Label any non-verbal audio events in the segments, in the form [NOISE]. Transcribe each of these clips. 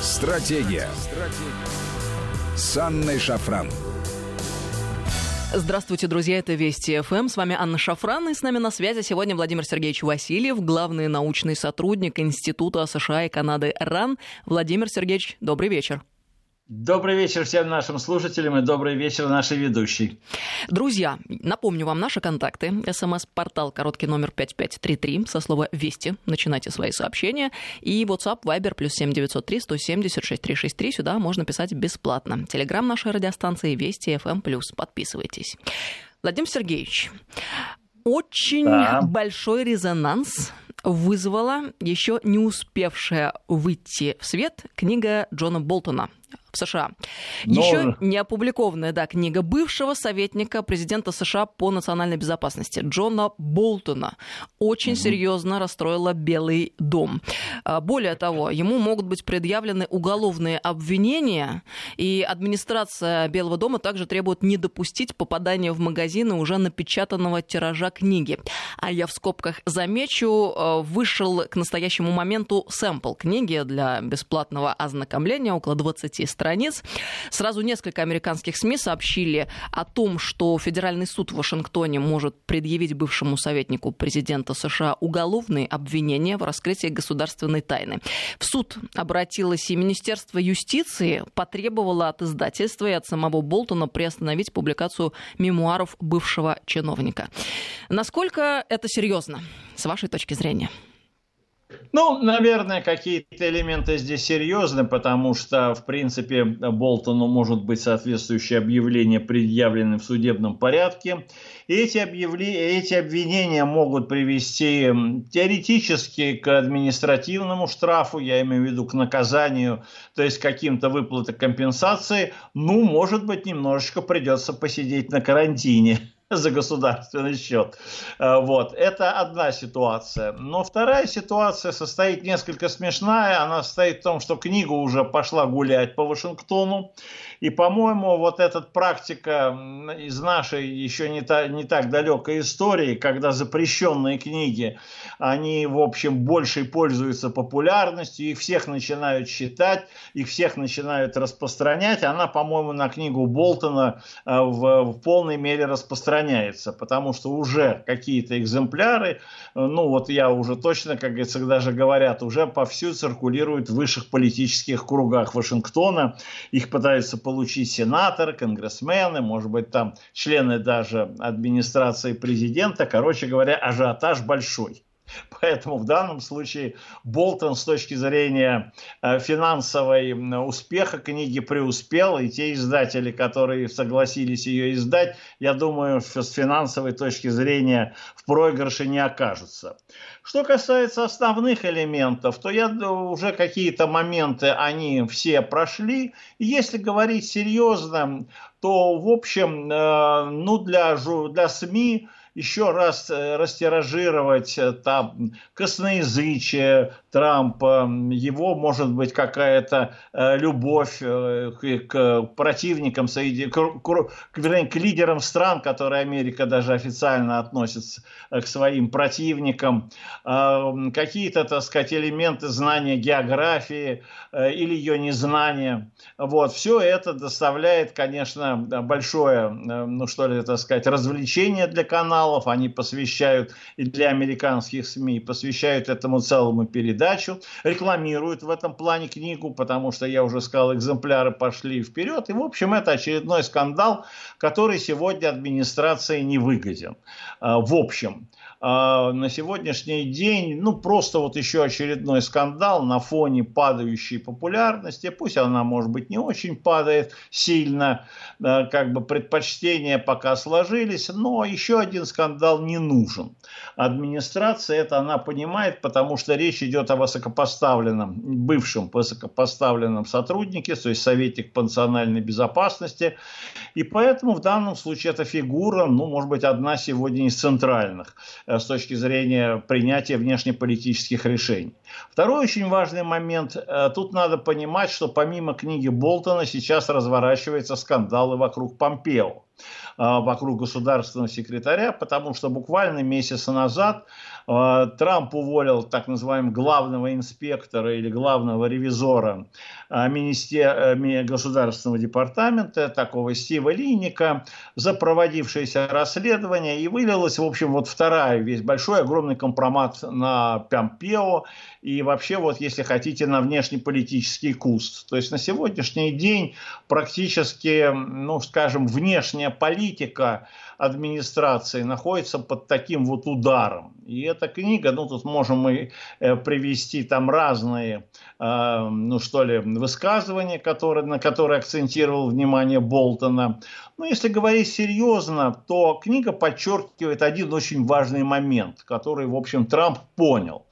Стратегия. Стратегия. С Анной Шафран. Здравствуйте, друзья, это Вести ФМ. С вами Анна Шафран, и с нами на связи сегодня Владимир Сергеевич Васильев, главный научный сотрудник Института США и Канады РАН. Владимир Сергеевич, добрый вечер. Добрый вечер всем нашим слушателям и добрый вечер нашей ведущей. Друзья, напомню вам наши контакты. СМС-портал короткий номер 5533 со слова «Вести». Начинайте свои сообщения. И WhatsApp, Viber, плюс 7903 170 6363. Сюда можно писать бесплатно. Телеграм нашей радиостанции «Вести FM+.» Подписывайтесь. Владимир Сергеевич, очень да. большой резонанс вызвала еще не успевшая выйти в свет книга Джона Болтона в США. Но... Еще не опубликованная да, книга бывшего советника президента США по национальной безопасности Джона Болтона очень угу. серьезно расстроила Белый дом. А, более того, ему могут быть предъявлены уголовные обвинения, и администрация Белого дома также требует не допустить попадания в магазины уже напечатанного тиража книги. А я в скобках замечу, э, вышел к настоящему моменту сэмпл книги для бесплатного ознакомления, около 20 страниц. Сразу несколько американских СМИ сообщили о том, что Федеральный суд в Вашингтоне может предъявить бывшему советнику президента США уголовные обвинения в раскрытии государственной тайны. В суд обратилось и Министерство юстиции, потребовало от издательства и от самого Болтона приостановить публикацию мемуаров бывшего чиновника. Насколько это серьезно, с вашей точки зрения? Ну, наверное, какие-то элементы здесь серьезны, потому что, в принципе, Болтону может быть соответствующее объявление предъявлено в судебном порядке. И эти, объявления, эти обвинения могут привести теоретически к административному штрафу, я имею в виду к наказанию, то есть каким-то выплатой компенсации. Ну, может быть, немножечко придется посидеть на карантине [LAUGHS] за государственный счет. Э, вот. Это одна ситуация. Но вторая ситуация состоит несколько смешная. Она состоит в том, что книга уже пошла гулять по Вашингтону. И, по-моему, вот эта практика из нашей еще не, та, не так далекой истории, когда запрещенные книги, они, в общем, больше пользуются популярностью, их всех начинают читать, их всех начинают распространять, она, по-моему, на книгу Болтона э, в, в полной мере распространяется, потому что уже какие-то экземпляры, э, ну вот я уже точно, как говорится, даже говорят, уже повсюду циркулируют в высших политических кругах Вашингтона, их пытаются получить сенаторы, конгрессмены, может быть, там члены даже администрации президента. Короче говоря, ажиотаж большой. [LAUGHS] Поэтому в данном случае Болтон с точки зрения э, финансовой успеха книги преуспел, и те издатели, которые согласились ее издать, я думаю, с финансовой точки зрения в проигрыше не окажутся. Что касается основных элементов, то я уже какие-то моменты они все прошли. И если говорить серьезно, то в общем, э, ну для, для СМИ еще раз э, растиражировать э, там косноязычие Трампа, его, может быть, какая-то э, любовь к противникам, к, вернее, к лидерам стран, которые Америка даже официально относится к своим противникам, какие-то, так сказать, элементы знания географии или ее незнания. Вот, все это доставляет, конечно, большое, ну что ли, так сказать, развлечение для канала, каналов, они посвящают и для американских СМИ, посвящают этому целому передачу, рекламируют в этом плане книгу, потому что, я уже сказал, экземпляры пошли вперед. И, в общем, это очередной скандал, который сегодня администрации не выгоден. А, в общем, на сегодняшний день, ну, просто вот еще очередной скандал на фоне падающей популярности, пусть она, может быть, не очень падает сильно, как бы предпочтения пока сложились, но еще один скандал не нужен. Администрация это она понимает, потому что речь идет о высокопоставленном, бывшем высокопоставленном сотруднике, то есть советник по национальной безопасности, и поэтому в данном случае эта фигура, ну, может быть, одна сегодня из центральных с точки зрения принятия внешнеполитических решений. Второй очень важный момент. Э, тут надо понимать, что помимо книги Болтона сейчас разворачиваются скандалы вокруг Помпео. А, вокруг государственного секретаря, потому что буквально месяц назад а, Трамп уволил так называемого главного инспектора или главного ревизора министер... Э, государственного департамента, такого Стива Линника, за проводившееся расследование, и вылилось, в общем, вот вторая весь большой, огромный компромат на Помпео, и вообще, вот если хотите, на внешнеполитический куст. То есть на сегодняшний день практически, ну, скажем, внешняя политика администрации находится под таким вот ударом. И эта книга, ну, тут можем мы э, привести там разные, э, ну, что ли, высказывания, которые, на которые акцентировал внимание Болтона. Но если говорить серьезно, то книга подчеркивает один очень важный момент, который, в общем, Трамп понял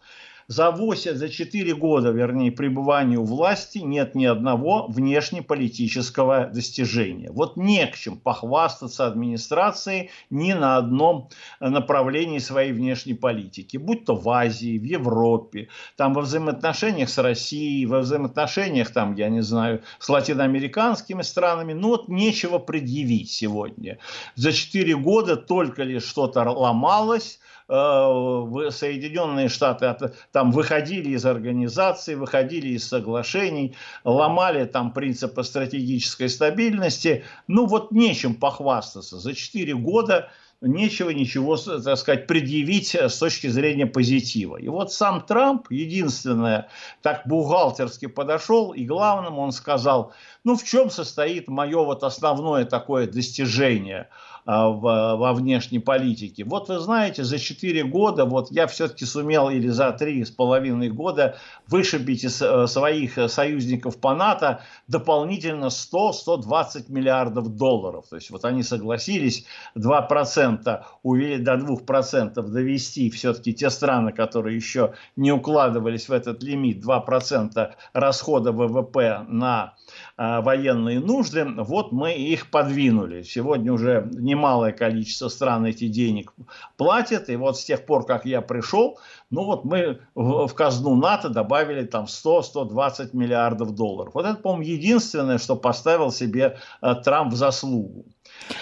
за 8, за 4 года, вернее, пребывания у власти нет ни одного внешнеполитического достижения. Вот не к чем похвастаться администрацией ни на одном направлении своей внешней политики, будь то в Азии, в Европе, там во взаимоотношениях с Россией, во взаимоотношениях, там, я не знаю, с латиноамериканскими странами, ну вот нечего предъявить сегодня. За 4 года только лишь что-то ломалось, Э, Соединенные Штаты там выходили из организации, выходили из соглашений, ломали там принципы стратегической стабильности. Ну вот нечем похвастаться. За 4 года нечего ничего, так сказать, предъявить с точки зрения позитива. И вот сам Трамп, единственное, так бухгалтерски подошел, и главным он сказал, ну в чем состоит мое вот основное такое достижение – а, во внешней политике. Вот вы знаете, за 4 года, вот я все-таки сумел, или за 3,5 года, вышибить из э, своих союзников по НАТО дополнительно 100-120 миллиардов долларов. То есть вот они согласились 2% увеличить до 2% довести все-таки те страны, которые еще не укладывались в этот лимит, 2% расхода ВВП на военные нужды, вот мы их подвинули. Сегодня уже немалое количество стран эти денег платят, и вот с тех пор, как я пришел, ну вот мы в, казну НАТО добавили там 100-120 миллиардов долларов. Вот это, по-моему, единственное, что поставил себе э, Трамп в заслугу.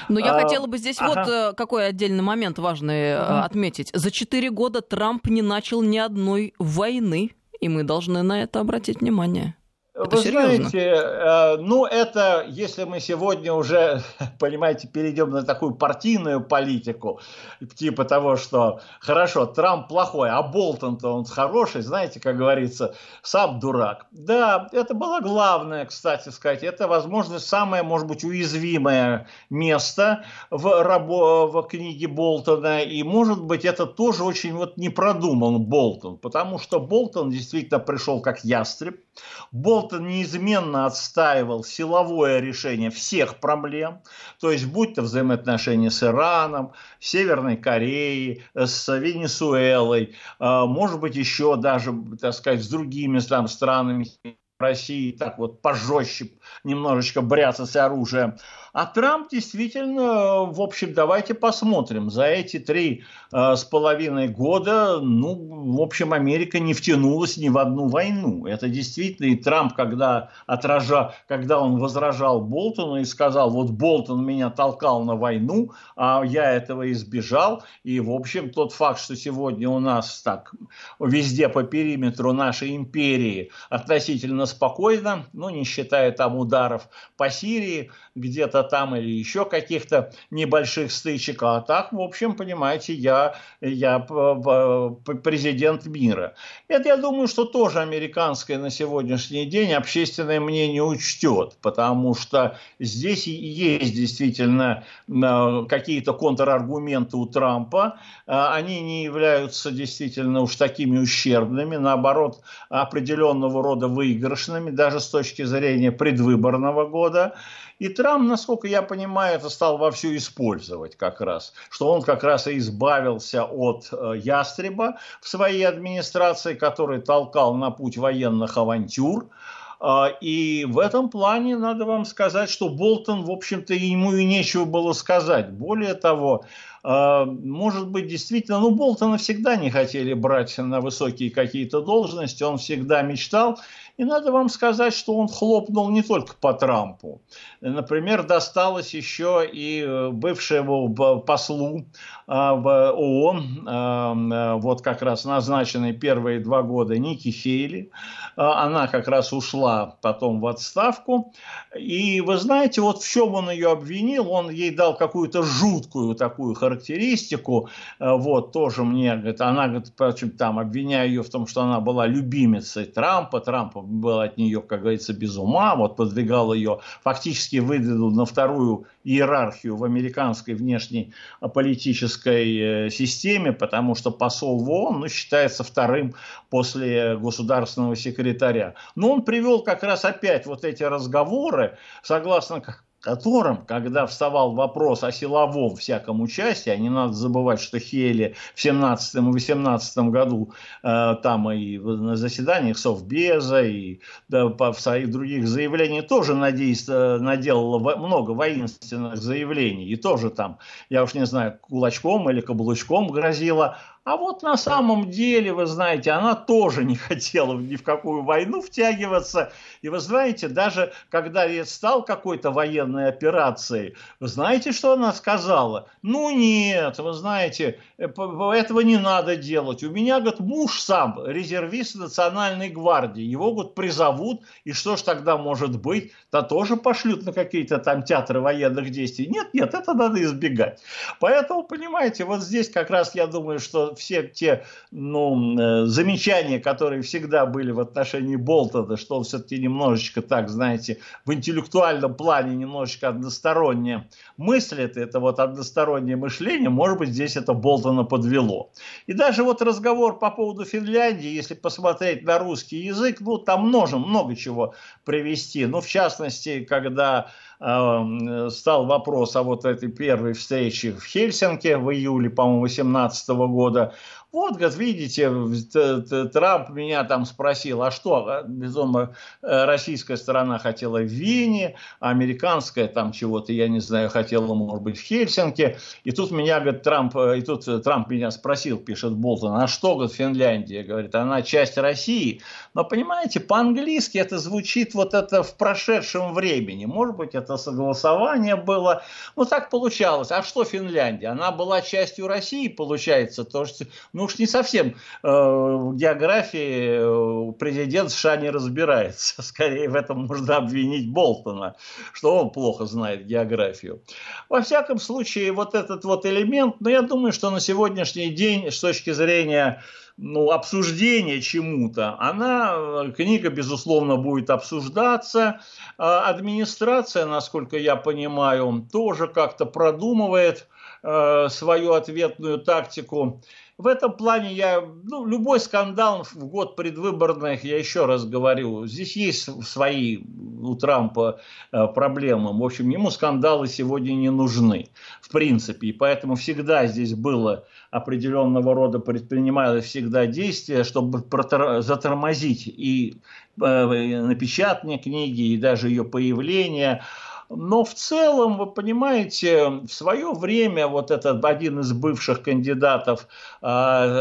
Но я а, хотела бы здесь ага. вот э, какой отдельный момент важный ага. отметить. За четыре года Трамп не начал ни одной войны, и мы должны на это обратить внимание. Это Вы серьезно? знаете, э, ну это, если мы сегодня уже, [LAUGHS] понимаете, перейдем на такую партийную политику, типа того, что хорошо, Трамп плохой, а Болтон-то он хороший, знаете, как говорится, сам дурак. Да, это было главное, кстати сказать, это, возможно, самое, может быть, уязвимое место в, рабо- в книге Болтона, и, может быть, это тоже очень вот не продуман Болтон, потому что Болтон действительно пришел как ястреб, Болтон неизменно отстаивал силовое решение всех проблем, то есть будь то взаимоотношения с Ираном, Северной Кореей, с Венесуэлой, а, может быть еще даже, так сказать, с другими там, странами России, так вот пожестче немножечко бряцать оружием. А Трамп действительно, в общем, давайте посмотрим. За эти три э, с половиной года, ну, в общем, Америка не втянулась ни в одну войну. Это действительно, и Трамп, когда, отража, когда он возражал Болтону и сказал, вот Болтон меня толкал на войну, а я этого избежал. И, в общем, тот факт, что сегодня у нас так везде по периметру нашей империи относительно спокойно, ну, не считая там ударов по Сирии, где-то там или еще каких-то небольших стычек. А так, в общем, понимаете, я, я президент мира. Это, я думаю, что тоже американское на сегодняшний день общественное мнение учтет, потому что здесь есть действительно э, какие-то контраргументы у Трампа. Э, они не являются действительно уж такими ущербными, наоборот, определенного рода выигрышными, даже с точки зрения предвыборного года. И Трамп, насколько я понимаю, это стал вовсю использовать как раз, что он как раз и избавился от э, ястреба в своей администрации, который толкал на путь военных авантюр. Э, и в этом плане надо вам сказать, что Болтон, в общем-то, ему и нечего было сказать. Более того, может быть, действительно, ну, Болтона всегда не хотели брать на высокие какие-то должности, он всегда мечтал и надо вам сказать, что он хлопнул не только по Трампу. Например, досталось еще и э, бывшему послу а, в ООН, а, вот как раз назначенной первые два года Ники Хейли. А, она как раз ушла потом в отставку. И вы знаете, вот в чем он ее обвинил, он ей дал какую-то жуткую такую характеристику, вот тоже мне, говорит, она, говорит, там обвиняю ее в том, что она была любимицей Трампа, Трампа был от нее, как говорится, без ума, вот подвигал ее, фактически выдвинул на вторую иерархию в американской внешней политической э, системе, потому что посол в ООН ну, считается вторым после государственного секретаря. Но он привел как раз опять вот эти разговоры, согласно котором, когда вставал вопрос о силовом всяком участии, а не надо забывать, что Хели в 17 и 18 году э, там и на заседаниях Совбеза и да, по, в своих других заявлениях тоже, надеюсь, э, наделала много воинственных заявлений и тоже там, я уж не знаю, кулачком или каблучком грозила, а вот на самом деле, вы знаете, она тоже не хотела ни в какую войну втягиваться. И вы знаете, даже когда стал какой-то военной операцией, вы знаете, что она сказала? Ну нет, вы знаете, э, этого не надо делать. У меня, говорит, муж сам резервист национальной гвардии. Его, говорит, призовут, и что ж тогда может быть? То тоже пошлют на какие-то там театры военных действий. Нет, нет, это надо избегать. Поэтому, понимаете, вот здесь как раз я думаю, что все те ну, э, замечания, которые всегда были в отношении Болтона, что он все-таки немножечко так, знаете, в интеллектуальном плане немножечко односторонне мыслит, это вот одностороннее мышление, может быть, здесь это Болтона подвело. И даже вот разговор по поводу Финляндии, если посмотреть на русский язык, ну, там множим, много чего привести. Ну, в частности, когда стал вопрос о вот этой первой встрече в Хельсинки в июле, по-моему, 2018 года, вот, говорит, видите, Трамп меня там спросил, а что, а, безумно, э, российская сторона хотела в Вене, а американская там чего-то, я не знаю, хотела, может быть, в Хельсинки. И тут меня, говорит, Трамп, э, и тут Трамп меня спросил, пишет Болтон, а что, говорит, Финляндия? Говорит, она часть России. Но, понимаете, по-английски это звучит вот это в прошедшем времени. Может быть, это согласование было. Ну, так получалось. А что Финляндия? Она была частью России, получается, то, что ну уж не совсем э, в географии э, президент США не разбирается. [LAUGHS] Скорее в этом можно обвинить Болтона, что он плохо знает географию. Во всяком случае, вот этот вот элемент, но ну, я думаю, что на сегодняшний день с точки зрения ну, обсуждения чему-то, она, э, книга, безусловно, будет обсуждаться. А администрация, насколько я понимаю, тоже как-то продумывает э, свою ответную тактику. В этом плане я, ну, любой скандал в год предвыборных, я еще раз говорю, здесь есть свои у Трампа э, проблемы. В общем, ему скандалы сегодня не нужны, в принципе. И поэтому всегда здесь было определенного рода предпринималось всегда действия, чтобы затормозить и э, напечатание книги, и даже ее появление. Но в целом, вы понимаете, в свое время вот этот один из бывших кандидатов э,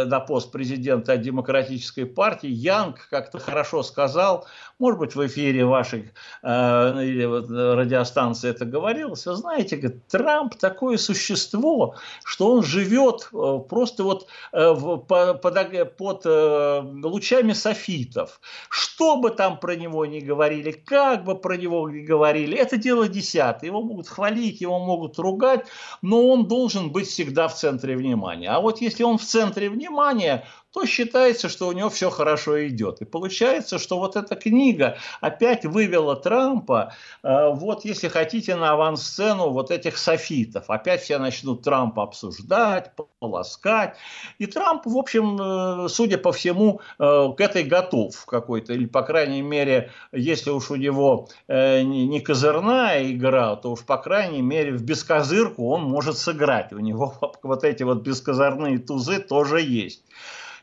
на пост президента Демократической партии, Янг, как-то хорошо сказал, может быть, в эфире вашей э, или вот радиостанции это говорилось, вы знаете, говорит, Трамп такое существо, что он живет э, просто вот э, в, по, под, под э, лучами софитов. Что бы там про него ни говорили, как бы про него ни говорили, это дело десятое. Его могут хвалить, его могут ругать, но он должен быть всегда в центре внимания. А вот если он в центре внимания, то считается, что у него все хорошо идет. И получается, что вот эта книга опять вывела Трампа, э, вот если хотите, на авансцену вот этих софитов. Опять все начнут Трампа обсуждать, полоскать. И Трамп, в общем, э, судя по всему, э, к этой готов какой-то. Или, по крайней мере, если уж у него не козырная игра, то уж, по крайней мере, в бескозырку он может сыграть. У него [LAUGHS] вот эти вот бескозырные тузы тоже есть.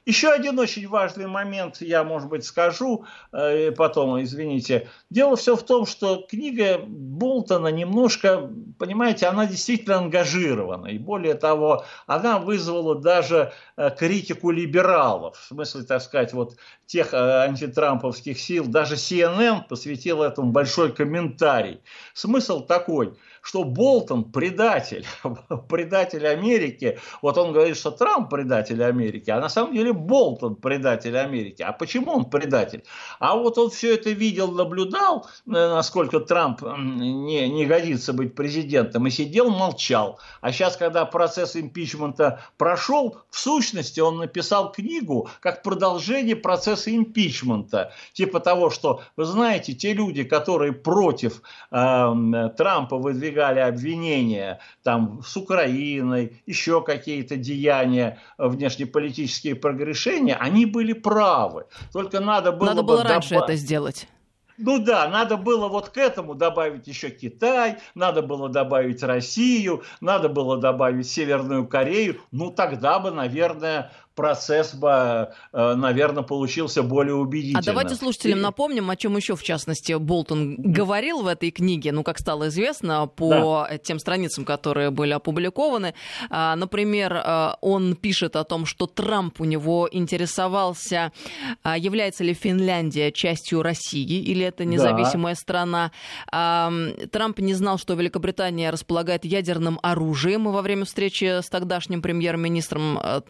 Еще один очень важный момент, я, может быть, скажу э, потом, извините. Дело все в том, что книга Болтона немножко, понимаете, она действительно ангажирована. И более того, она вызвала даже э, критику либералов. В смысле, так сказать, вот тех э, антитрамповских сил. Даже CNN посвятил этому большой комментарий. Смысл такой – что Болтон предатель, [LAUGHS] предатель Америки. Вот он говорит, что Трамп предатель Америки, а на самом деле Болтон предатель Америки. А почему он предатель? А вот он все это видел, наблюдал, э, насколько Трамп не, не годится быть президентом, и сидел, молчал. А сейчас, когда процесс импичмента прошел, в сущности он написал книгу как продолжение процесса импичмента. Типа того, что, вы знаете, те люди, которые против э, Трампа выдвигали обвинения там, с Украиной, еще какие-то деяния, э, прогрешения, они были правы. Только надо было... Надо было раньше добав... это сделать. Ну да, надо было вот к этому добавить еще Китай, надо было добавить Россию, надо было добавить Северную Корею. Ну тогда бы, наверное, процесс бы, э, наверное, получился более убедительным. А давайте слушателям И... напомним, о чем еще, в частности, Болтон говорил в этой книге, ну, как стало известно, по да. тем страницам, которые были опубликованы. А, например, э, он пишет о том, что Трамп у него интересовался, а, является ли Финляндия частью России или это независимая да. страна. Трамп не знал, что Великобритания располагает ядерным оружием во время встречи с тогдашним премьер-министром э,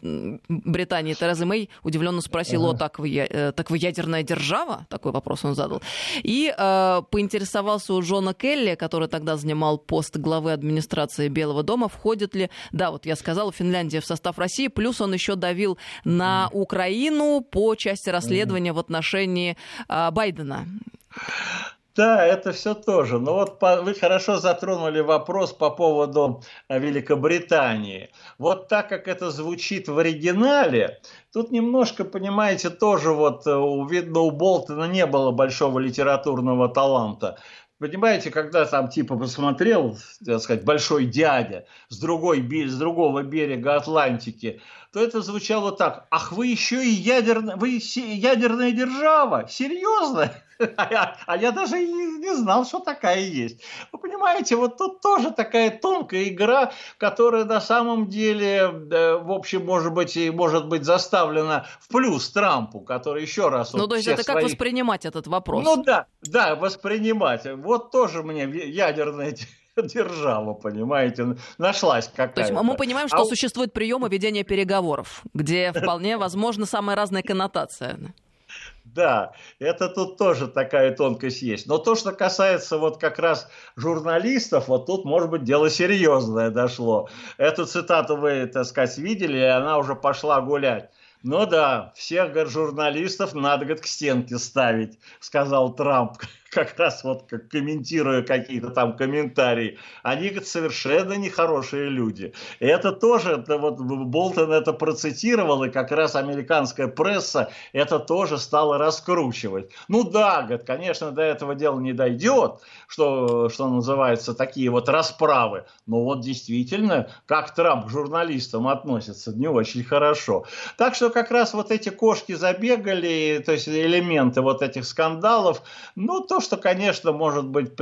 Британии Терезы Мэй удивленно спросила, ага. так, вы, э, так вы ядерная держава? Такой вопрос он задал. И э, поинтересовался у Джона Келли, который тогда занимал пост главы администрации Белого дома, входит ли, да, вот я сказала, Финляндия в состав России, плюс он еще давил на Украину по части расследования в отношении э, Байдена. Да, это все тоже. Но вот по, вы хорошо затронули вопрос по поводу э, Великобритании. Вот так как это звучит в оригинале, тут немножко, понимаете, тоже вот э, видно у Болтона не было большого литературного таланта. Понимаете, когда там типа посмотрел, так сказать, большой дядя с, другой, с другого берега Атлантики, то это звучало так. Ах, вы еще и ядерная, вы ядерная держава? Серьезно? [LAUGHS] А я, а я даже не, не знал, что такая есть. Вы понимаете, вот тут тоже такая тонкая игра, которая на самом деле, в общем, может быть, и может быть заставлена в плюс Трампу, который еще раз... Ну, вот то есть это как воспринимать этот вопрос? Ну да, да, воспринимать. Вот тоже мне ядерная [LAUGHS] держава, понимаете, нашлась какая-то. То есть мы понимаем, что а... существуют приемы ведения переговоров, где [LAUGHS] вполне возможно самая разная коннотация. Да, это тут тоже такая тонкость есть. Но то, что касается вот как раз журналистов, вот тут, может быть, дело серьезное дошло. Эту цитату вы, так сказать, видели, и она уже пошла гулять. Ну да, всех говорит, журналистов надо говорит, к стенке ставить, сказал Трамп как раз вот как комментируя какие-то там комментарии, они совершенно нехорошие люди. И это тоже, это вот Болтон это процитировал, и как раз американская пресса это тоже стала раскручивать. Ну да, говорит, конечно, до этого дела не дойдет, что, что называется, такие вот расправы. Но вот действительно, как Трамп к журналистам относится, не очень хорошо. Так что как раз вот эти кошки забегали, то есть элементы вот этих скандалов, ну то, что, конечно, может быть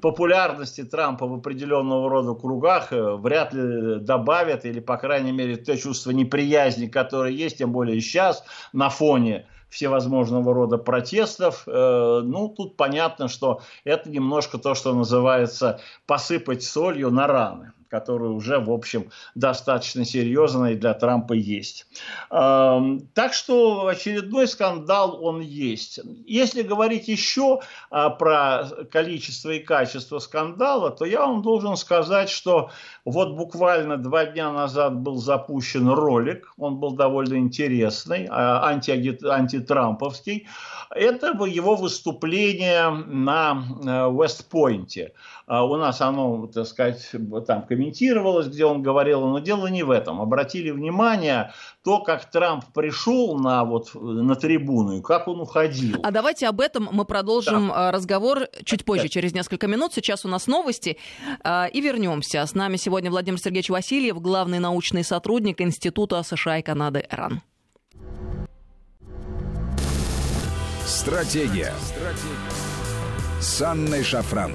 популярности Трампа в определенного рода кругах э, вряд ли добавят, или, по крайней мере, то чувство неприязни, которое есть, тем более сейчас, на фоне всевозможного рода протестов. Э, ну, тут понятно, что это немножко то, что называется посыпать солью на раны который уже, в общем, достаточно серьезный для Трампа есть. Эм, так что очередной скандал он есть. Если говорить еще а, про количество и качество скандала, то я вам должен сказать, что вот буквально два дня назад был запущен ролик, он был довольно интересный, а, анти антитрамповский. Это его выступление на Вестпойнте. Э, у нас оно, так сказать, там комментировалось, где он говорил, но дело не в этом. Обратили внимание то, как Трамп пришел на, вот, на трибуну и как он уходил. А давайте об этом мы продолжим да. Э, разговор чуть позже, через несколько минут. Сейчас у нас новости. Э, и вернемся. С нами сегодня Владимир Сергеевич Васильев, главный научный сотрудник Института США и Канады РАН. Стратегия. Стратегия. С Анной Шафран.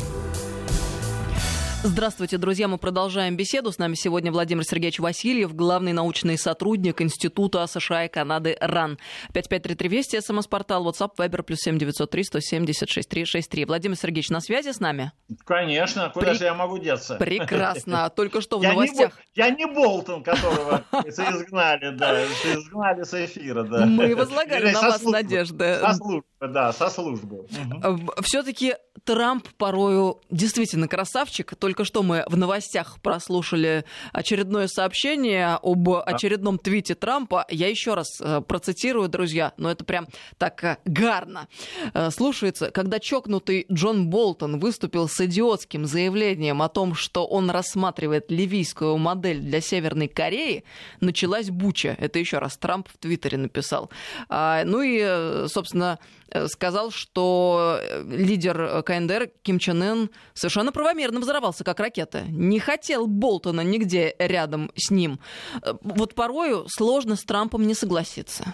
Здравствуйте, друзья. Мы продолжаем беседу. С нами сегодня Владимир Сергеевич Васильев, главный научный сотрудник Института США и Канады РАН. 5533 Вести, СМС-портал, WhatsApp, Viber, плюс 7903 176 363. Владимир Сергеевич, на связи с нами? Конечно. Куда При... же я могу деться? Прекрасно. [LAUGHS] Только что в новостях... Я не Болтон, которого изгнали, да. Изгнали с эфира, да. Мы возлагали на вас надежды. Службы, да, со службы. Все-таки Трамп порою действительно красавчик, только что мы в новостях прослушали очередное сообщение об очередном твите Трампа. Я еще раз э, процитирую, друзья, но это прям так э, гарно э, слушается. Когда чокнутый Джон Болтон выступил с идиотским заявлением о том, что он рассматривает ливийскую модель для Северной Кореи, началась буча. Это еще раз Трамп в Твиттере написал. А, ну и, собственно, сказал, что лидер КНДР Ким Чен Ын совершенно правомерно взорвался как ракета. Не хотел Болтона нигде рядом с ним. Э, вот порою сложно с Трампом не согласиться.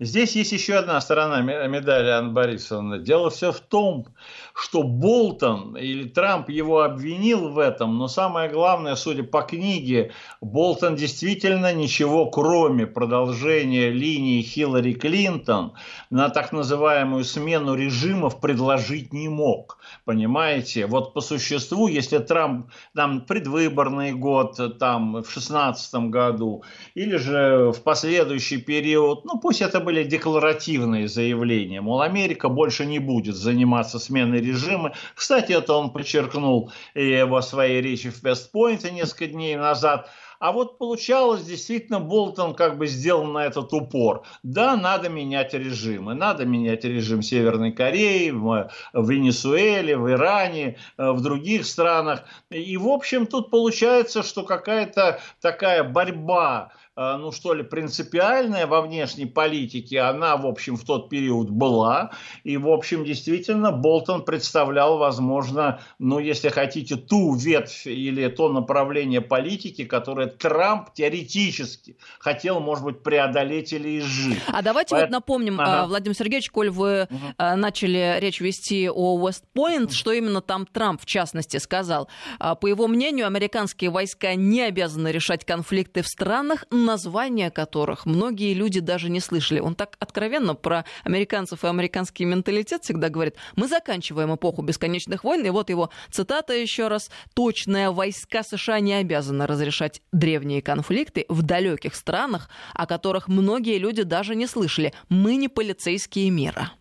Здесь есть еще одна сторона медали Анны Борисовны. Дело все в том, что Болтон или Трамп его обвинил в этом, но самое главное, судя по книге, Болтон действительно ничего, кроме продолжения линии Хиллари Клинтон на так называемую смену режимов предложить не мог. Понимаете? Вот по существу, если Трамп там предвыборный год, там в шестнадцатом году, или же в последующий период, ну пусть это были декларативные заявления, мол, Америка больше не будет заниматься сменой режима. Кстати, это он подчеркнул и во своей речи в Вестпойнте несколько дней назад. А вот получалось, действительно, Болтон как бы сделал на этот упор. Да, надо менять режимы. Надо менять режим Северной Кореи, в, Венесуэле, в Иране, э, в других странах. И, в общем, тут получается, что какая-то такая борьба ну что ли, принципиальная во внешней политике, она, в общем, в тот период была. И, в общем, действительно, Болтон представлял, возможно, ну, если хотите, ту ветвь или то направление политики, которое Трамп теоретически хотел, может быть, преодолеть или изжить. А давайте Поэтому... вот напомним, ага. Владимир Сергеевич, коль вы угу. начали речь вести о Уэст-Пойнт, что именно там Трамп, в частности, сказал. А, по его мнению, американские войска не обязаны решать конфликты в странах, названия которых многие люди даже не слышали. Он так откровенно про американцев и американский менталитет всегда говорит. Мы заканчиваем эпоху бесконечных войн. И вот его цитата еще раз. Точные войска США не обязаны разрешать древние конфликты в далеких странах, о которых многие люди даже не слышали. Мы не полицейские мира.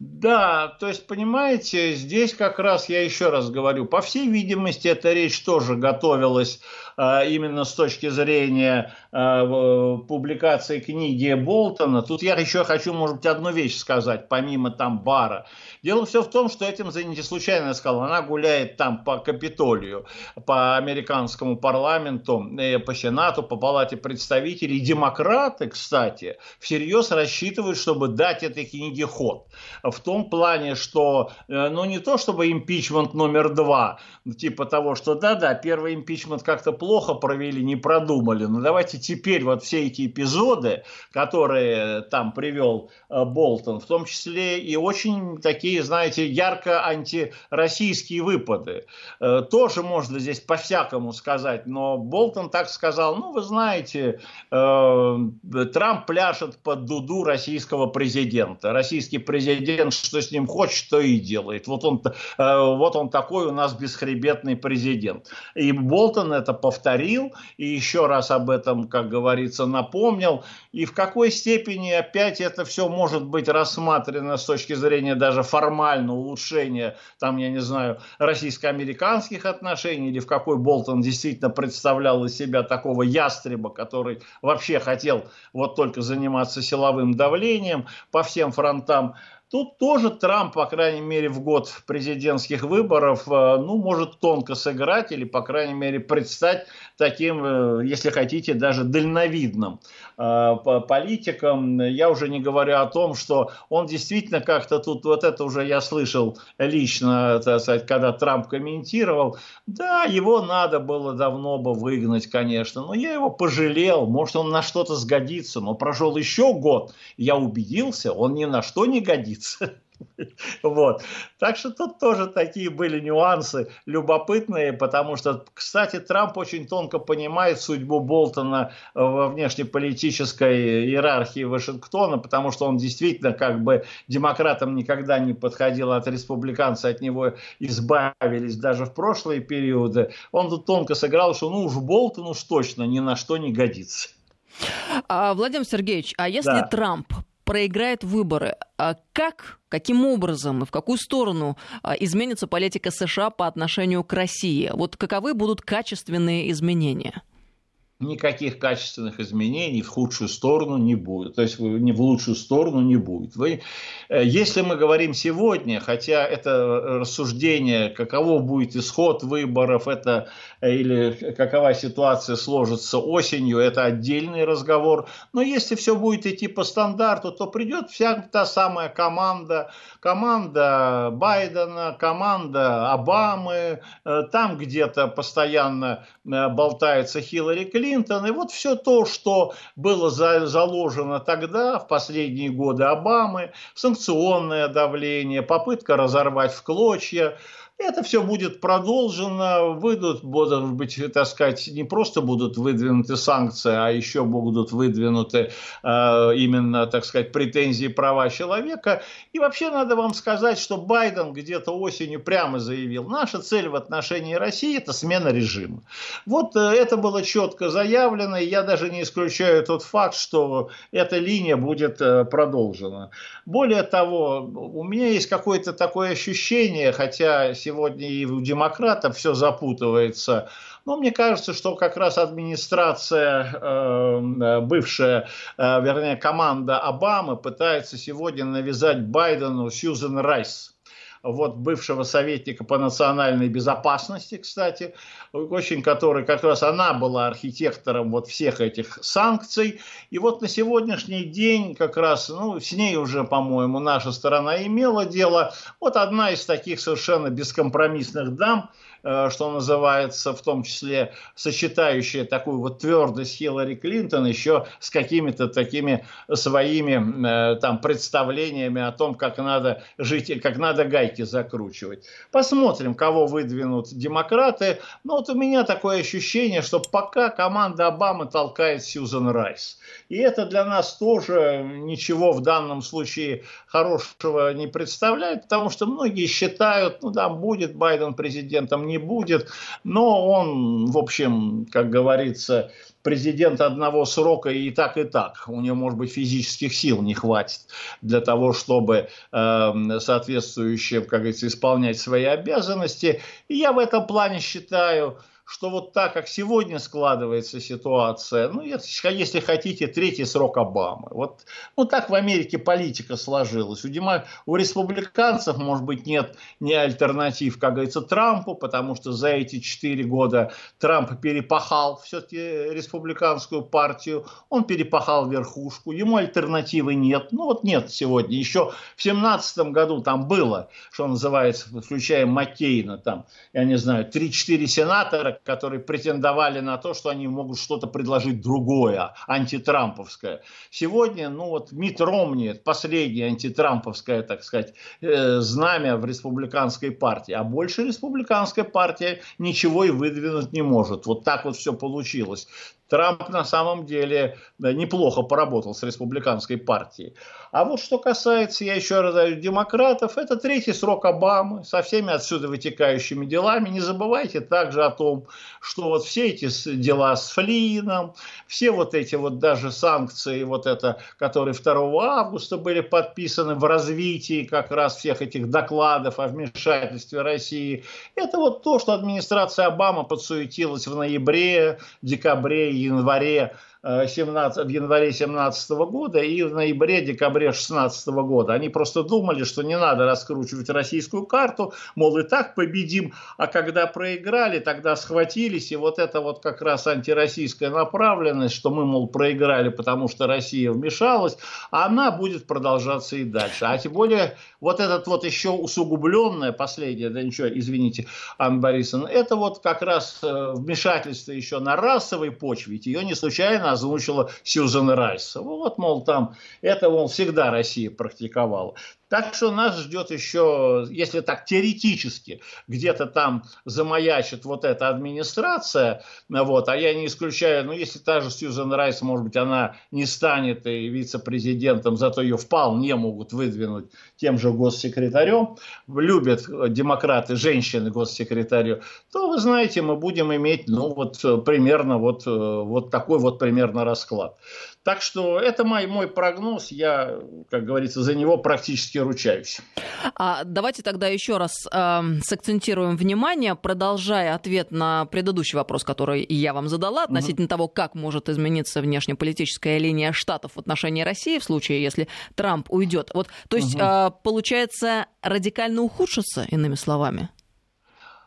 Да, то есть, понимаете, здесь как раз я еще раз говорю, по всей видимости, эта речь тоже готовилась э, именно с точки зрения э, публикации книги Болтона. Тут я еще хочу, может быть, одну вещь сказать, помимо там бара. Дело все в том, что этим занятие случайно сказал. Она гуляет там по Капитолию, по американскому парламенту, э, по Сенату, по Палате представителей. Демократы, кстати, всерьез рассчитывают, чтобы дать этой книге ход. В том плане, что, э, ну не то чтобы импичмент номер два, типа того, что да-да, первый импичмент как-то плохо провели, не продумали, но давайте теперь вот все эти эпизоды, которые там привел э, Болтон, в том числе и очень такие знаете, ярко антироссийские выпады. Э, тоже можно здесь по-всякому сказать, но Болтон так сказал, ну, вы знаете, Трамп пляшет под дуду российского президента. Российский президент, что с ним хочет, то и делает. Вот он, э, вот он такой у нас бесхребетный президент. И Болтон это повторил, и еще раз об этом, как говорится, напомнил. И в какой степени опять это все может быть рассмотрено с точки зрения даже формально улучшение, там, я не знаю, российско-американских отношений, или в какой Болтон действительно представлял из себя такого ястреба, который вообще хотел вот только заниматься силовым давлением по всем фронтам. Тут тоже Трамп, по крайней мере, в год президентских выборов, э, ну, может тонко сыграть или, по крайней мере, предстать таким, э, если хотите, даже дальновидным. Э, политиком. Я уже не говорю о том, что он действительно как-то тут, вот это уже я слышал лично, так сказать, когда Трамп комментировал, да, его надо было давно бы выгнать, конечно, но я его пожалел, может он на что-то сгодится, но прошел еще год, я убедился, он ни на что не годится. [LAUGHS] Вот. Так что тут тоже такие были нюансы любопытные, потому что, кстати, Трамп очень тонко понимает судьбу Болтона во внешнеполитической иерархии Вашингтона, потому что он действительно как бы демократам никогда не подходил, от республиканца от него избавились даже в прошлые периоды. Он тут тонко сыграл, что ну уж Болтон уж точно ни на что не годится. А, Владимир Сергеевич, а если да. Трамп проиграет выборы, а как, каким образом и в какую сторону а, изменится политика США по отношению к России? Вот каковы будут качественные изменения? Никаких качественных изменений в худшую сторону не будет. То есть не в лучшую сторону не будет. Вы, э, если мы говорим сегодня, хотя это рассуждение, каково будет исход выборов, это э, или какова ситуация сложится осенью, это отдельный разговор. Но если все будет идти по стандарту, то придет вся та самая команда, команда Байдена, команда Обамы, э, там где-то постоянно болтается Хиллари Клинтон, Клинтон. И вот все то, что было за, заложено тогда, в последние годы Обамы, санкционное давление, попытка разорвать в клочья, это все будет продолжено, выйдут, будут быть, так сказать, не просто будут выдвинуты санкции, а еще будут выдвинуты э, именно, так сказать, претензии права человека. И вообще надо вам сказать, что Байден где-то осенью прямо заявил, наша цель в отношении России – это смена режима. Вот э, это было четко заявлено, и я даже не исключаю тот факт, что эта линия будет э, продолжена. Более того, у меня есть какое-то такое ощущение, хотя сегодня и у демократов все запутывается. Но мне кажется, что как раз администрация, э, бывшая, э, вернее, команда Обамы пытается сегодня навязать Байдену Сьюзен Райс вот бывшего советника по национальной безопасности, кстати, очень который как раз она была архитектором вот всех этих санкций. И вот на сегодняшний день как раз, ну, с ней уже, по-моему, наша сторона имела дело. Вот одна из таких совершенно бескомпромиссных дам – что называется, в том числе сочетающая такую вот твердость Хиллари Клинтон еще с какими-то такими своими э, там представлениями о том, как надо жить, как надо гайки закручивать. Посмотрим, кого выдвинут демократы. Но вот у меня такое ощущение, что пока команда Обамы толкает Сьюзан Райс. И это для нас тоже ничего в данном случае хорошего не представляет, потому что многие считают, ну да, будет Байден президентом, не будет, но он, в общем, как говорится, президент одного срока и так, и так. У него, может быть, физических сил не хватит для того, чтобы э, соответствующе, как говорится, исполнять свои обязанности. И я в этом плане считаю, что вот так, как сегодня складывается ситуация, ну, если хотите, третий срок Обамы. Вот ну, так в Америке политика сложилась. У, демо... у республиканцев, может быть, нет ни альтернатив, как говорится, Трампу, потому что за эти четыре года Трамп перепахал все-таки республиканскую партию, он перепахал верхушку, ему альтернативы нет. Ну, вот нет сегодня. Еще в семнадцатом году там было, что называется, включая Маккейна, там, я не знаю, 3-4 сенатора, которые претендовали на то, что они могут что-то предложить другое, антитрамповское. Сегодня, ну вот Мит Ромни, последнее антитрамповское, так сказать, э, знамя в республиканской партии, а больше республиканская партия ничего и выдвинуть не может. Вот так вот все получилось. Трамп на самом деле неплохо поработал с республиканской партией. А вот что касается, я еще раз говорю, демократов, это третий срок Обамы со всеми отсюда вытекающими делами. Не забывайте также о том, что вот все эти дела с Флином, все вот эти вот даже санкции, вот это, которые 2 августа были подписаны в развитии как раз всех этих докладов о вмешательстве России, это вот то, что администрация Обамы подсуетилась в ноябре, декабре январе 17, в январе 2017 года и в ноябре-декабре 2016 года. Они просто думали, что не надо раскручивать российскую карту, мол, и так победим, а когда проиграли, тогда схватились, и вот это вот как раз антироссийская направленность, что мы, мол, проиграли, потому что Россия вмешалась, она будет продолжаться и дальше. А тем более вот этот вот еще усугубленное, последнее, да ничего, извините, Анна Борисовна, это вот как раз э, вмешательство еще на расовой почве, ведь ее не случайно озвучила Сьюзан Райс. Вот, мол, там, это, мол, всегда Россия практиковала. Так что нас ждет еще, если так теоретически, где-то там замаячит вот эта администрация, вот, а я не исключаю, ну, если та же Сьюзан Райс, может быть, она не станет и вице-президентом, зато ее вполне могут выдвинуть тем же госсекретарем, любят демократы женщины госсекретарю, то, вы знаете, мы будем иметь, ну, вот примерно вот, вот такой вот примерно расклад. Так что это мой, мой прогноз, я, как говорится, за него практически ручаюсь. А давайте тогда еще раз э, сакцентируем внимание, продолжая ответ на предыдущий вопрос, который я вам задала относительно угу. того, как может измениться внешнеполитическая линия Штатов в отношении России в случае, если Трамп уйдет. Вот, то есть, угу. э, получается, радикально ухудшится, иными словами?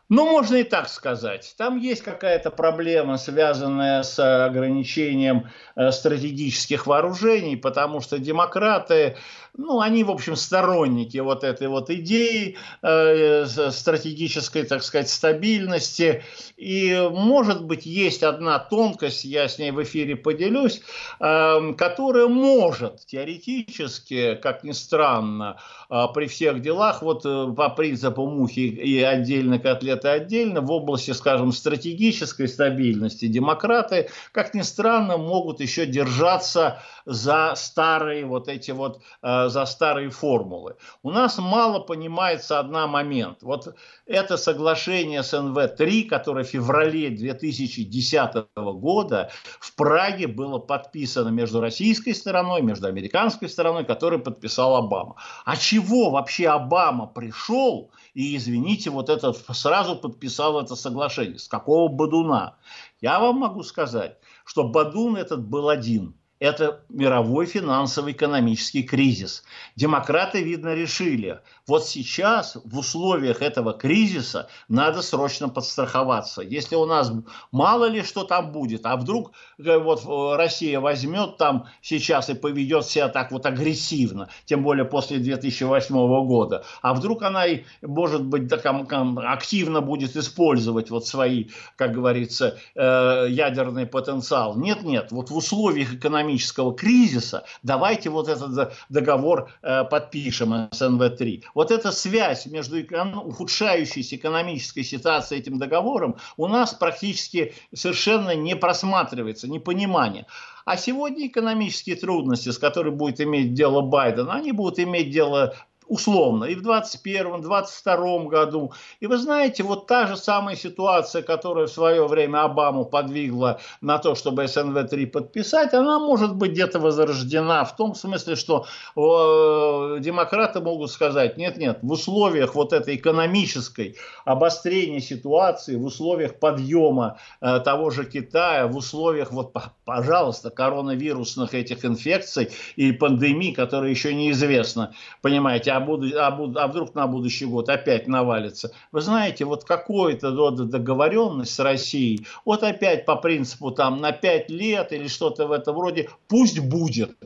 Ну, можно и так сказать. Там есть какая-то проблема, связанная с ограничением э, стратегических вооружений, потому что демократы ну, они, в общем, сторонники вот этой вот идеи э, стратегической, так сказать, стабильности. И, может быть, есть одна тонкость, я с ней в эфире поделюсь, э, которая может теоретически, как ни странно, э, при всех делах, вот э, по принципу мухи и отдельно котлеты отдельно, в области, скажем, стратегической стабильности демократы, как ни странно, могут еще держаться за старые вот эти вот э, за старые формулы. У нас мало понимается одна момент. Вот это соглашение с НВ-3, которое в феврале 2010 года в Праге было подписано между российской стороной, между американской стороной, который подписал Обама. А чего вообще Обама пришел и, извините, вот этот сразу подписал это соглашение? С какого Бадуна? Я вам могу сказать, что Бадун этот был один – это мировой финансово-экономический кризис. Демократы, видно, решили, вот сейчас в условиях этого кризиса надо срочно подстраховаться. Если у нас мало ли что там будет, а вдруг э, вот э, Россия возьмет там сейчас и поведет себя так вот агрессивно, тем более после 2008 года, а вдруг она, и, может быть, так, активно будет использовать вот свои, как говорится, э, ядерный потенциал. Нет-нет, вот в условиях экономического кризиса давайте вот этот договор подпишем с НВ-3. Вот эта связь между ухудшающейся экономической ситуацией этим договором у нас практически совершенно не просматривается, непонимание. А сегодня экономические трудности, с которыми будет иметь дело Байден, они будут иметь дело условно, и в 2021, 2022 году. И вы знаете, вот та же самая ситуация, которая в свое время Обаму подвигла на то, чтобы СНВ-3 подписать, она может быть где-то возрождена в том смысле, что э, демократы могут сказать, нет-нет, в условиях вот этой экономической обострения ситуации, в условиях подъема э, того же Китая, в условиях, вот, пожалуйста, коронавирусных этих инфекций и пандемий, которые еще неизвестно, понимаете, а буду, а, буду, а вдруг на будущий год опять навалится. Вы знаете, вот какой-то договоренность с Россией, вот опять по принципу там на 5 лет или что-то в этом роде, пусть будет.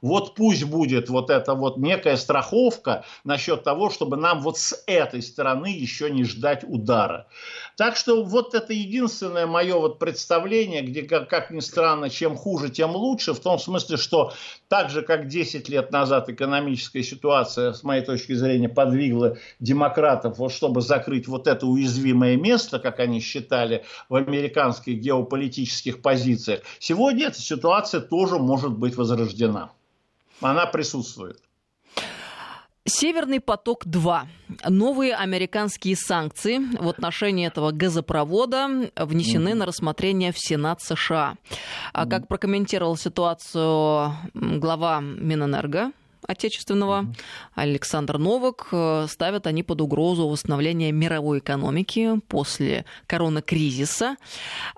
Вот пусть будет вот эта вот некая страховка насчет того, чтобы нам вот с этой стороны еще не ждать удара. Так что вот это единственное мое вот представление, где, как, как ни странно, чем хуже, тем лучше, в том смысле, что так же, как 10 лет назад экономическая ситуация, с моей точки зрения, подвигла демократов, вот, чтобы закрыть вот это уязвимое место, как они считали, в американских геополитических позициях, сегодня эта ситуация тоже может быть возрождена. Она присутствует. Северный поток-2. Новые американские санкции в отношении этого газопровода внесены mm-hmm. на рассмотрение в Сенат США. А как прокомментировал ситуацию глава Минэнерго отечественного, Александр Новак, э, ставят они под угрозу восстановления мировой экономики после коронакризиса.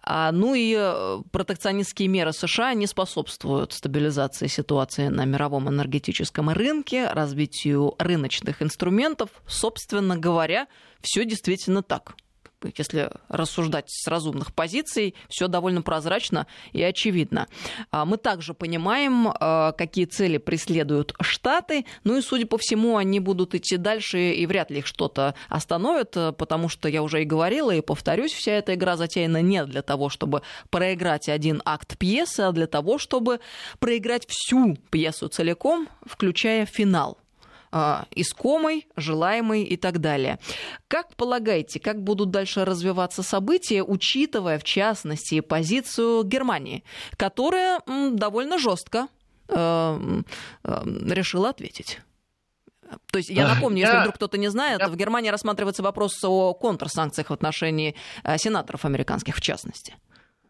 А, ну и э, протекционистские меры США не способствуют стабилизации ситуации на мировом энергетическом рынке, развитию рыночных инструментов. Собственно говоря, все действительно так если рассуждать с разумных позиций, все довольно прозрачно и очевидно. А, мы также понимаем, а, какие цели преследуют Штаты, ну и, судя по всему, они будут идти дальше, и вряд ли их что-то остановит, потому что я уже и говорила, и повторюсь, вся эта игра затеяна не для того, чтобы проиграть один акт пьесы, а для того, чтобы проиграть всю пьесу целиком, включая финал э, искомой, желаемой и так далее. Как полагаете, как будут дальше развиваться события, учитывая, в частности, позицию Германии, которая довольно жестко э, э, решила ответить? То есть я напомню, если вдруг кто-то не знает, в Германии рассматривается вопрос о контрсанкциях в отношении э, сенаторов американских в частности.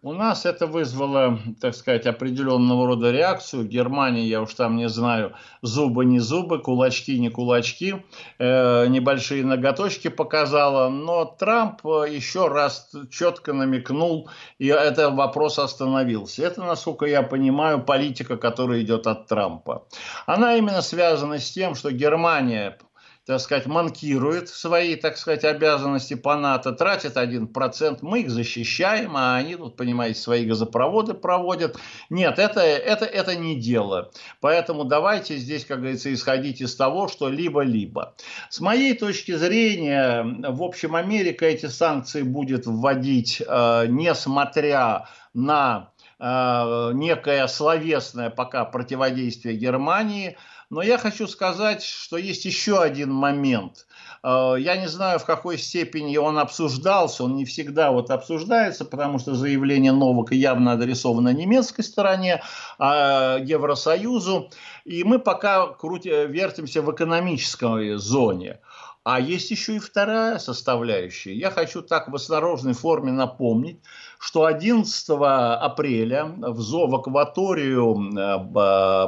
У нас это вызвало, так сказать, определенного рода реакцию. В Германии, я уж там не знаю, зубы не зубы, кулачки не кулачки, э, небольшие ноготочки показала. Но Трамп еще раз четко намекнул, и этот вопрос остановился. Это, насколько я понимаю, политика, которая идет от Трампа. Она именно связана с тем, что Германия так сказать, манкирует свои, так сказать, обязанности по НАТО, тратит 1%, мы их защищаем, а они тут, понимаете, свои газопроводы проводят. Нет, это, это, это не дело. Поэтому давайте здесь, как говорится, исходить из того, что либо-либо. С моей точки зрения, в общем, Америка эти санкции будет вводить, э, несмотря на э, некое словесное пока противодействие Германии – но я хочу сказать, что есть еще один момент. Э, я не знаю, в какой степени он обсуждался, он не всегда вот обсуждается, потому что заявление Новака явно адресовано немецкой стороне, а Евросоюзу. И мы пока крути, вертимся в экономической зоне. А есть еще и вторая составляющая. Я хочу так в осторожной форме напомнить, что 11 апреля в, зо, в акваторию э,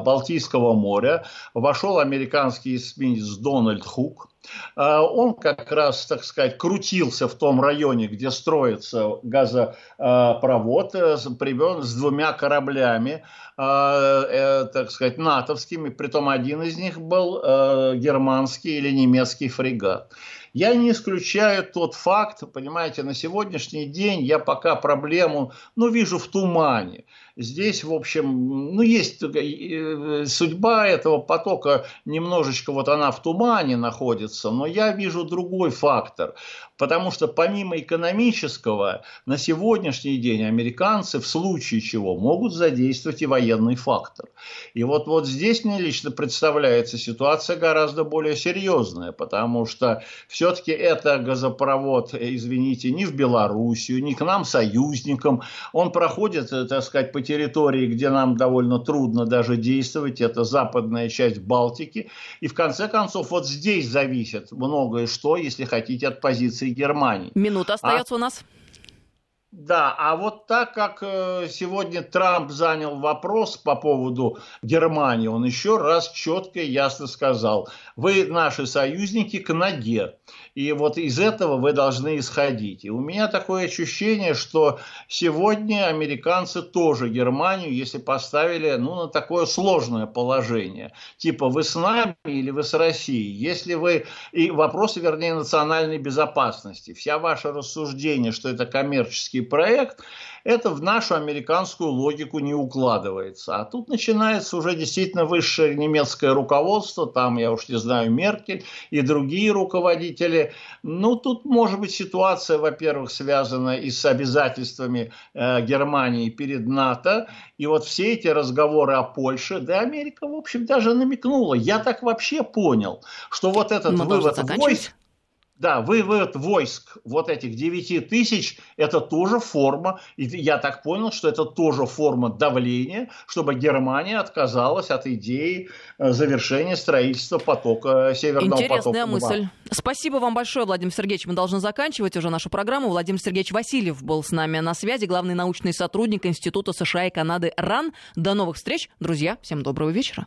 Балтийского моря вошел американский эсминец Дональд Хук. Э, он как раз, так сказать, крутился в том районе, где строится газопровод, э, с двумя кораблями, так сказать, натовскими, притом один из них был германский или немецкий фрегат. Я не исключаю тот факт, понимаете, на сегодняшний день я пока проблему, ну, вижу в тумане. Здесь, в общем, ну, есть э, судьба этого потока, немножечко вот она в тумане находится, но я вижу другой фактор. Потому что помимо экономического, на сегодняшний день американцы в случае чего могут задействовать и военный фактор. И вот, вот здесь мне лично представляется ситуация гораздо более серьезная, потому что все-таки это газопровод, извините, не в Белоруссию, не к нам союзникам. Он проходит, так сказать, по территории, где нам довольно трудно даже действовать, это западная часть Балтики. И в конце концов, вот здесь зависит многое что, если хотите, от позиции Германии. Минута остается а... у нас. Да, а вот так как э, сегодня Трамп занял вопрос по поводу Германии, он еще раз четко и ясно сказал, вы наши союзники к ноге. И вот из этого вы должны исходить. И у меня такое ощущение, что сегодня американцы тоже Германию, если поставили ну, на такое сложное положение. Типа вы с нами или вы с Россией. Если вы... И вопросы, вернее, национальной безопасности. Вся ваше рассуждение, что это коммерческий проект, это в нашу американскую логику не укладывается. А тут начинается уже действительно высшее немецкое руководство, там, я уж не знаю, Меркель и другие руководители. Ну, тут может быть ситуация, во-первых, связана и с обязательствами э, Германии перед НАТО. И вот все эти разговоры о Польше, да Америка, в общем, даже намекнула. Я так вообще понял, что вот этот Мы вывод войск да, вывод войск вот этих 9 тысяч, это тоже форма, и я так понял, что это тоже форма давления, чтобы Германия отказалась от идеи э, завершения строительства потока Северного Интересная потока. Интересная мысль. Спасибо вам большое, Владимир Сергеевич. Мы должны заканчивать уже нашу программу. Владимир Сергеевич Васильев был с нами на связи, главный научный сотрудник Института США и Канады РАН. До новых встреч, друзья. Всем доброго вечера.